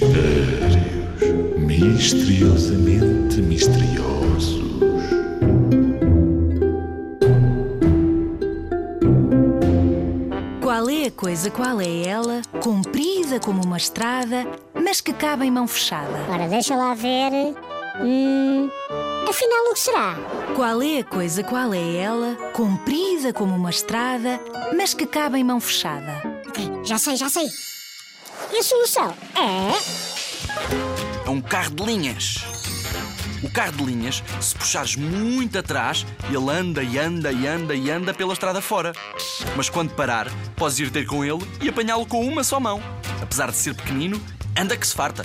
Mistérios misteriosamente misteriosos. Qual é a coisa, qual é ela, comprida como uma estrada, mas que cabe em mão fechada? Ora, deixa lá ver. Hum, afinal, o que será? Qual é a coisa, qual é ela, comprida como uma estrada, mas que cabe em mão fechada? Ok, já sei, já sei. A solução é. É um carro de linhas. O carro de linhas, se puxares muito atrás, ele anda e anda e anda e anda pela estrada fora. Mas quando parar, podes ir ter com ele e apanhá-lo com uma só mão. Apesar de ser pequenino, anda que se farta.